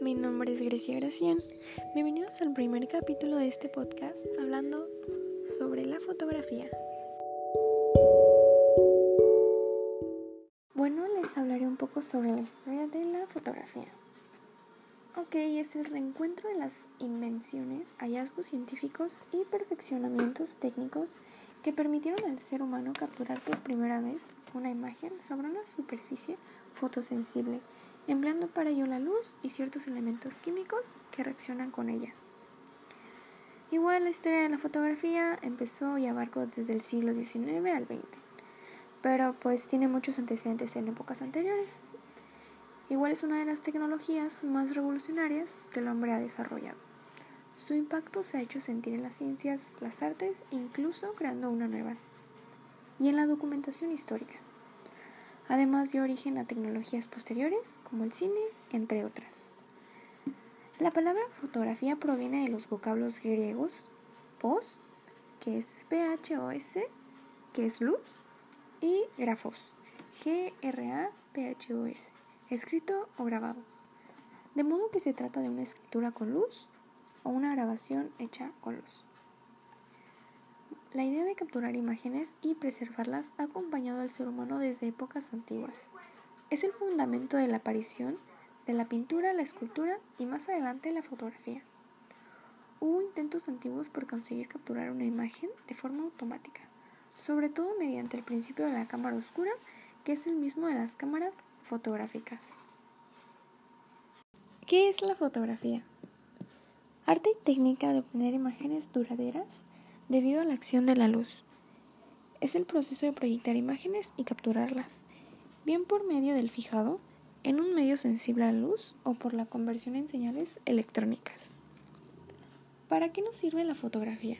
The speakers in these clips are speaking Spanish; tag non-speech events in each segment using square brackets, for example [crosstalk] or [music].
mi nombre es Grecia Gracián. Bienvenidos al primer capítulo de este podcast hablando sobre la fotografía. Bueno, les hablaré un poco sobre la historia de la fotografía. Ok, es el reencuentro de las invenciones, hallazgos científicos y perfeccionamientos técnicos que permitieron al ser humano capturar por primera vez una imagen sobre una superficie fotosensible empleando para ello la luz y ciertos elementos químicos que reaccionan con ella. Igual la historia de la fotografía empezó y abarcó desde el siglo XIX al XX, pero pues tiene muchos antecedentes en épocas anteriores. Igual es una de las tecnologías más revolucionarias que el hombre ha desarrollado. Su impacto se ha hecho sentir en las ciencias, las artes incluso creando una nueva. Y en la documentación histórica. Además dio origen a tecnologías posteriores como el cine, entre otras. La palabra fotografía proviene de los vocablos griegos pos, que es P-H-O-S, que es luz, y grafos, G-R-A-P-H-O-S, escrito o grabado. De modo que se trata de una escritura con luz o una grabación hecha con luz. La idea de capturar imágenes y preservarlas ha acompañado al ser humano desde épocas antiguas. Es el fundamento de la aparición de la pintura, la escultura y más adelante la fotografía. Hubo intentos antiguos por conseguir capturar una imagen de forma automática, sobre todo mediante el principio de la cámara oscura, que es el mismo de las cámaras fotográficas. ¿Qué es la fotografía? Arte y técnica de obtener imágenes duraderas debido a la acción de la luz. Es el proceso de proyectar imágenes y capturarlas, bien por medio del fijado, en un medio sensible a la luz o por la conversión en señales electrónicas. ¿Para qué nos sirve la fotografía?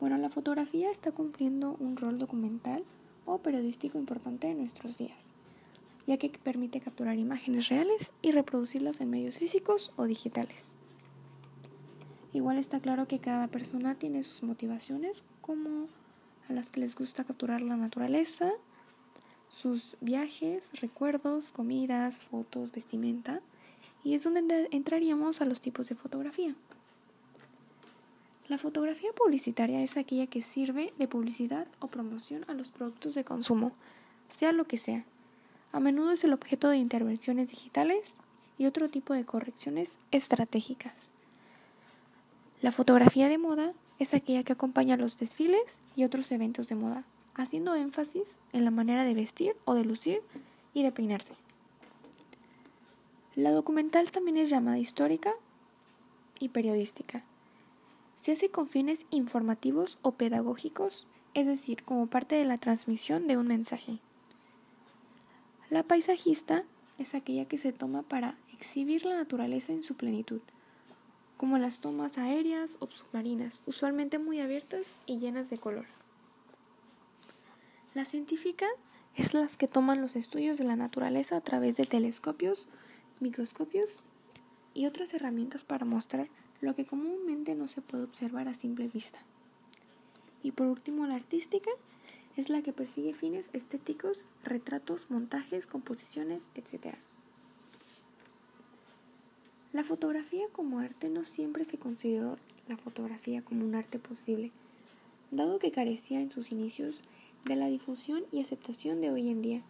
Bueno, la fotografía está cumpliendo un rol documental o periodístico importante en nuestros días, ya que permite capturar imágenes reales y reproducirlas en medios físicos o digitales. Igual está claro que cada persona tiene sus motivaciones, como a las que les gusta capturar la naturaleza, sus viajes, recuerdos, comidas, fotos, vestimenta, y es donde entraríamos a los tipos de fotografía. La fotografía publicitaria es aquella que sirve de publicidad o promoción a los productos de consumo, sea lo que sea. A menudo es el objeto de intervenciones digitales y otro tipo de correcciones estratégicas. La fotografía de moda es aquella que acompaña los desfiles y otros eventos de moda, haciendo énfasis en la manera de vestir o de lucir y de peinarse. La documental también es llamada histórica y periodística. Se hace con fines informativos o pedagógicos, es decir, como parte de la transmisión de un mensaje. La paisajista es aquella que se toma para exhibir la naturaleza en su plenitud como las tomas aéreas o submarinas, usualmente muy abiertas y llenas de color. La científica es las que toman los estudios de la naturaleza a través de telescopios, microscopios y otras herramientas para mostrar lo que comúnmente no se puede observar a simple vista. Y por último, la artística es la que persigue fines estéticos, retratos, montajes, composiciones, etc. La fotografía como arte no siempre se consideró la fotografía como un arte posible, dado que carecía en sus inicios de la difusión y aceptación de hoy en día,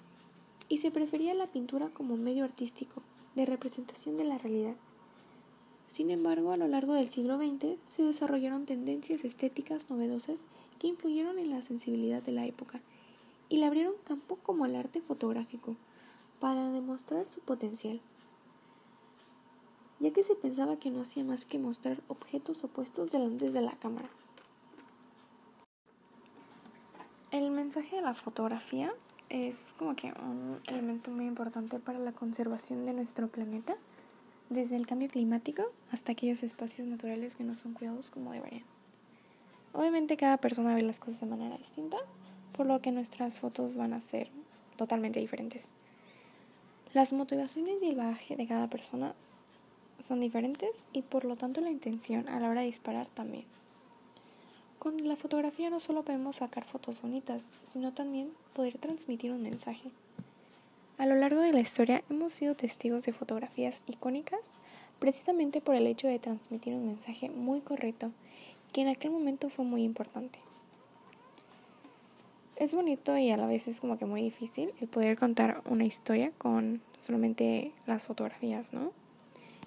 y se prefería la pintura como medio artístico de representación de la realidad. Sin embargo, a lo largo del siglo XX se desarrollaron tendencias estéticas novedosas que influyeron en la sensibilidad de la época y le abrieron campo como el arte fotográfico para demostrar su potencial ya que se pensaba que no hacía más que mostrar objetos opuestos delante de la cámara. El mensaje de la fotografía es como que un elemento muy importante para la conservación de nuestro planeta, desde el cambio climático hasta aquellos espacios naturales que no son cuidados como deberían. Obviamente cada persona ve las cosas de manera distinta, por lo que nuestras fotos van a ser totalmente diferentes. Las motivaciones y el bagaje de cada persona son diferentes y por lo tanto la intención a la hora de disparar también. Con la fotografía no solo podemos sacar fotos bonitas, sino también poder transmitir un mensaje. A lo largo de la historia hemos sido testigos de fotografías icónicas precisamente por el hecho de transmitir un mensaje muy correcto que en aquel momento fue muy importante. Es bonito y a la vez es como que muy difícil el poder contar una historia con solamente las fotografías, ¿no?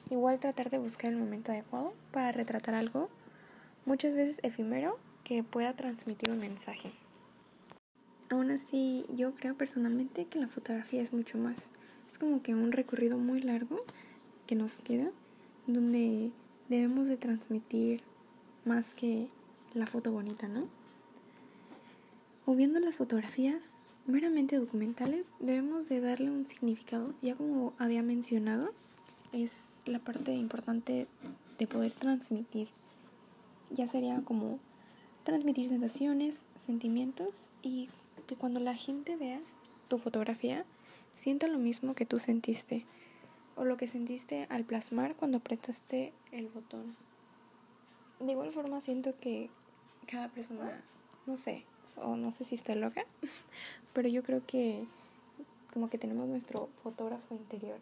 Igual tratar de buscar el momento adecuado para retratar algo, muchas veces efímero, que pueda transmitir un mensaje. Aún así, yo creo personalmente que la fotografía es mucho más. Es como que un recorrido muy largo que nos queda, donde debemos de transmitir más que la foto bonita, ¿no? O viendo las fotografías meramente documentales, debemos de darle un significado. Ya como había mencionado, es la parte importante de poder transmitir. Ya sería como transmitir sensaciones, sentimientos y que cuando la gente vea tu fotografía, sienta lo mismo que tú sentiste o lo que sentiste al plasmar cuando apretaste el botón. De igual forma siento que cada persona, no sé, o no sé si estoy loca, [laughs] pero yo creo que como que tenemos nuestro fotógrafo interior.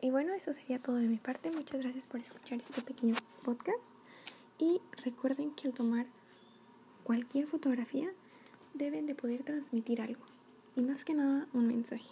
Y bueno, eso sería todo de mi parte. Muchas gracias por escuchar este pequeño podcast. Y recuerden que al tomar cualquier fotografía deben de poder transmitir algo. Y más que nada un mensaje.